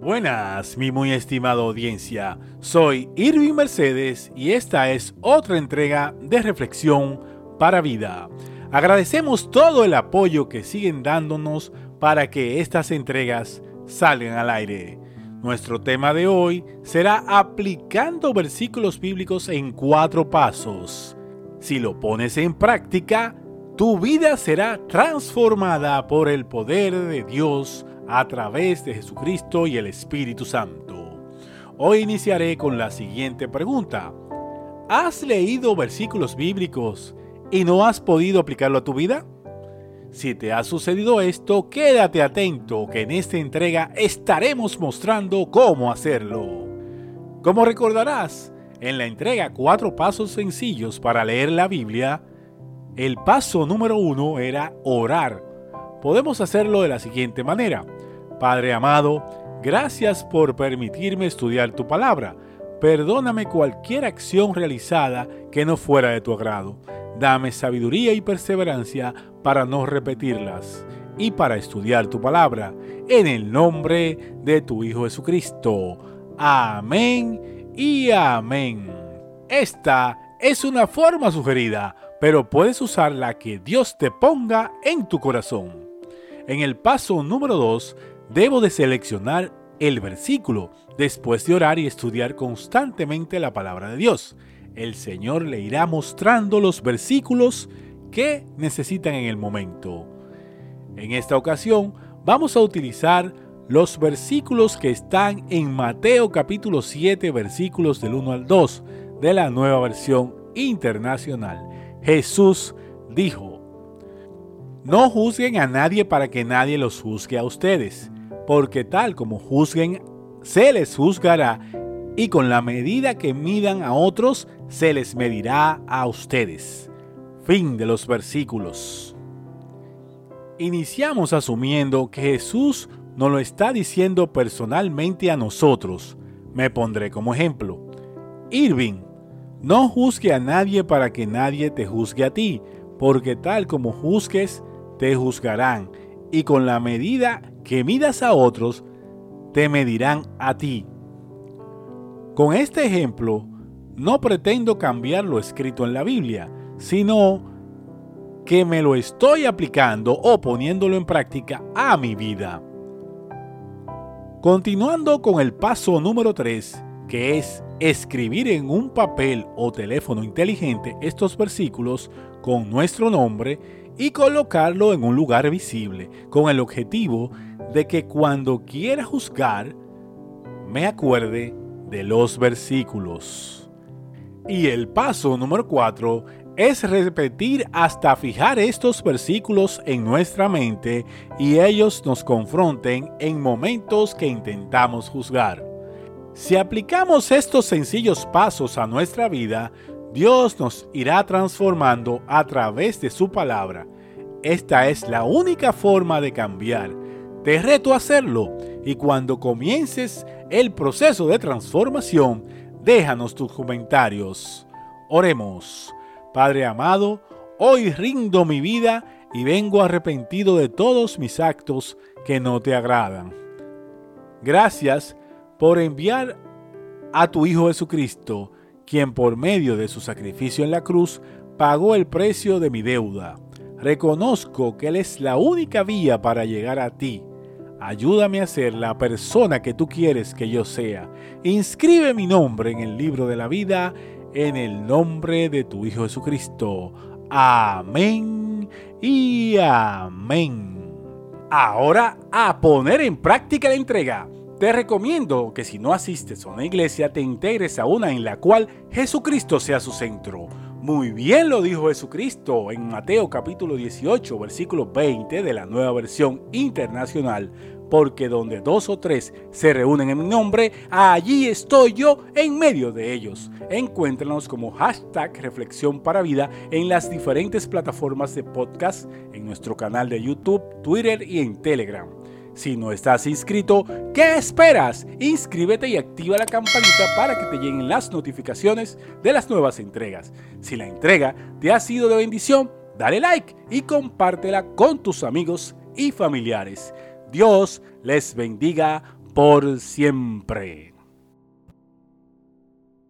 Buenas, mi muy estimada audiencia. Soy Irving Mercedes y esta es otra entrega de Reflexión para Vida. Agradecemos todo el apoyo que siguen dándonos para que estas entregas salgan al aire. Nuestro tema de hoy será aplicando versículos bíblicos en cuatro pasos. Si lo pones en práctica, tu vida será transformada por el poder de Dios a través de Jesucristo y el Espíritu Santo. Hoy iniciaré con la siguiente pregunta. ¿Has leído versículos bíblicos y no has podido aplicarlo a tu vida? Si te ha sucedido esto, quédate atento que en esta entrega estaremos mostrando cómo hacerlo. Como recordarás, en la entrega Cuatro Pasos Sencillos para leer la Biblia, el paso número uno era orar. Podemos hacerlo de la siguiente manera. Padre amado, gracias por permitirme estudiar tu palabra. Perdóname cualquier acción realizada que no fuera de tu agrado. Dame sabiduría y perseverancia para no repetirlas y para estudiar tu palabra. En el nombre de tu Hijo Jesucristo. Amén y amén. Esta es una forma sugerida, pero puedes usar la que Dios te ponga en tu corazón. En el paso número 2 debo de seleccionar el versículo después de orar y estudiar constantemente la palabra de Dios. El Señor le irá mostrando los versículos que necesitan en el momento. En esta ocasión vamos a utilizar los versículos que están en Mateo capítulo 7 versículos del 1 al 2 de la nueva versión internacional. Jesús dijo, no juzguen a nadie para que nadie los juzgue a ustedes porque tal como juzguen, se les juzgará, y con la medida que midan a otros, se les medirá a ustedes. Fin de los versículos. Iniciamos asumiendo que Jesús nos lo está diciendo personalmente a nosotros. Me pondré como ejemplo. Irving, no juzgue a nadie para que nadie te juzgue a ti, porque tal como juzgues, te juzgarán, y con la medida que midas a otros, te medirán a ti. Con este ejemplo, no pretendo cambiar lo escrito en la Biblia, sino que me lo estoy aplicando o poniéndolo en práctica a mi vida. Continuando con el paso número 3, que es escribir en un papel o teléfono inteligente estos versículos con nuestro nombre y colocarlo en un lugar visible, con el objetivo de que cuando quiera juzgar, me acuerde de los versículos. Y el paso número 4 es repetir hasta fijar estos versículos en nuestra mente y ellos nos confronten en momentos que intentamos juzgar. Si aplicamos estos sencillos pasos a nuestra vida, Dios nos irá transformando a través de su palabra. Esta es la única forma de cambiar te reto a hacerlo y cuando comiences el proceso de transformación, déjanos tus comentarios. Oremos. Padre amado, hoy rindo mi vida y vengo arrepentido de todos mis actos que no te agradan. Gracias por enviar a tu Hijo Jesucristo, quien por medio de su sacrificio en la cruz pagó el precio de mi deuda. Reconozco que Él es la única vía para llegar a ti Ayúdame a ser la persona que tú quieres que yo sea. Inscribe mi nombre en el libro de la vida en el nombre de tu Hijo Jesucristo. Amén y amén. Ahora a poner en práctica la entrega. Te recomiendo que si no asistes a una iglesia te integres a una en la cual Jesucristo sea su centro. Muy bien lo dijo Jesucristo en Mateo capítulo 18 versículo 20 de la nueva versión internacional porque donde dos o tres se reúnen en mi nombre, allí estoy yo en medio de ellos. Encuéntranos como hashtag Reflexión para Vida en las diferentes plataformas de podcast, en nuestro canal de YouTube, Twitter y en Telegram. Si no estás inscrito, ¿qué esperas? Inscríbete y activa la campanita para que te lleguen las notificaciones de las nuevas entregas. Si la entrega te ha sido de bendición, dale like y compártela con tus amigos y familiares. Dios les bendiga por siempre.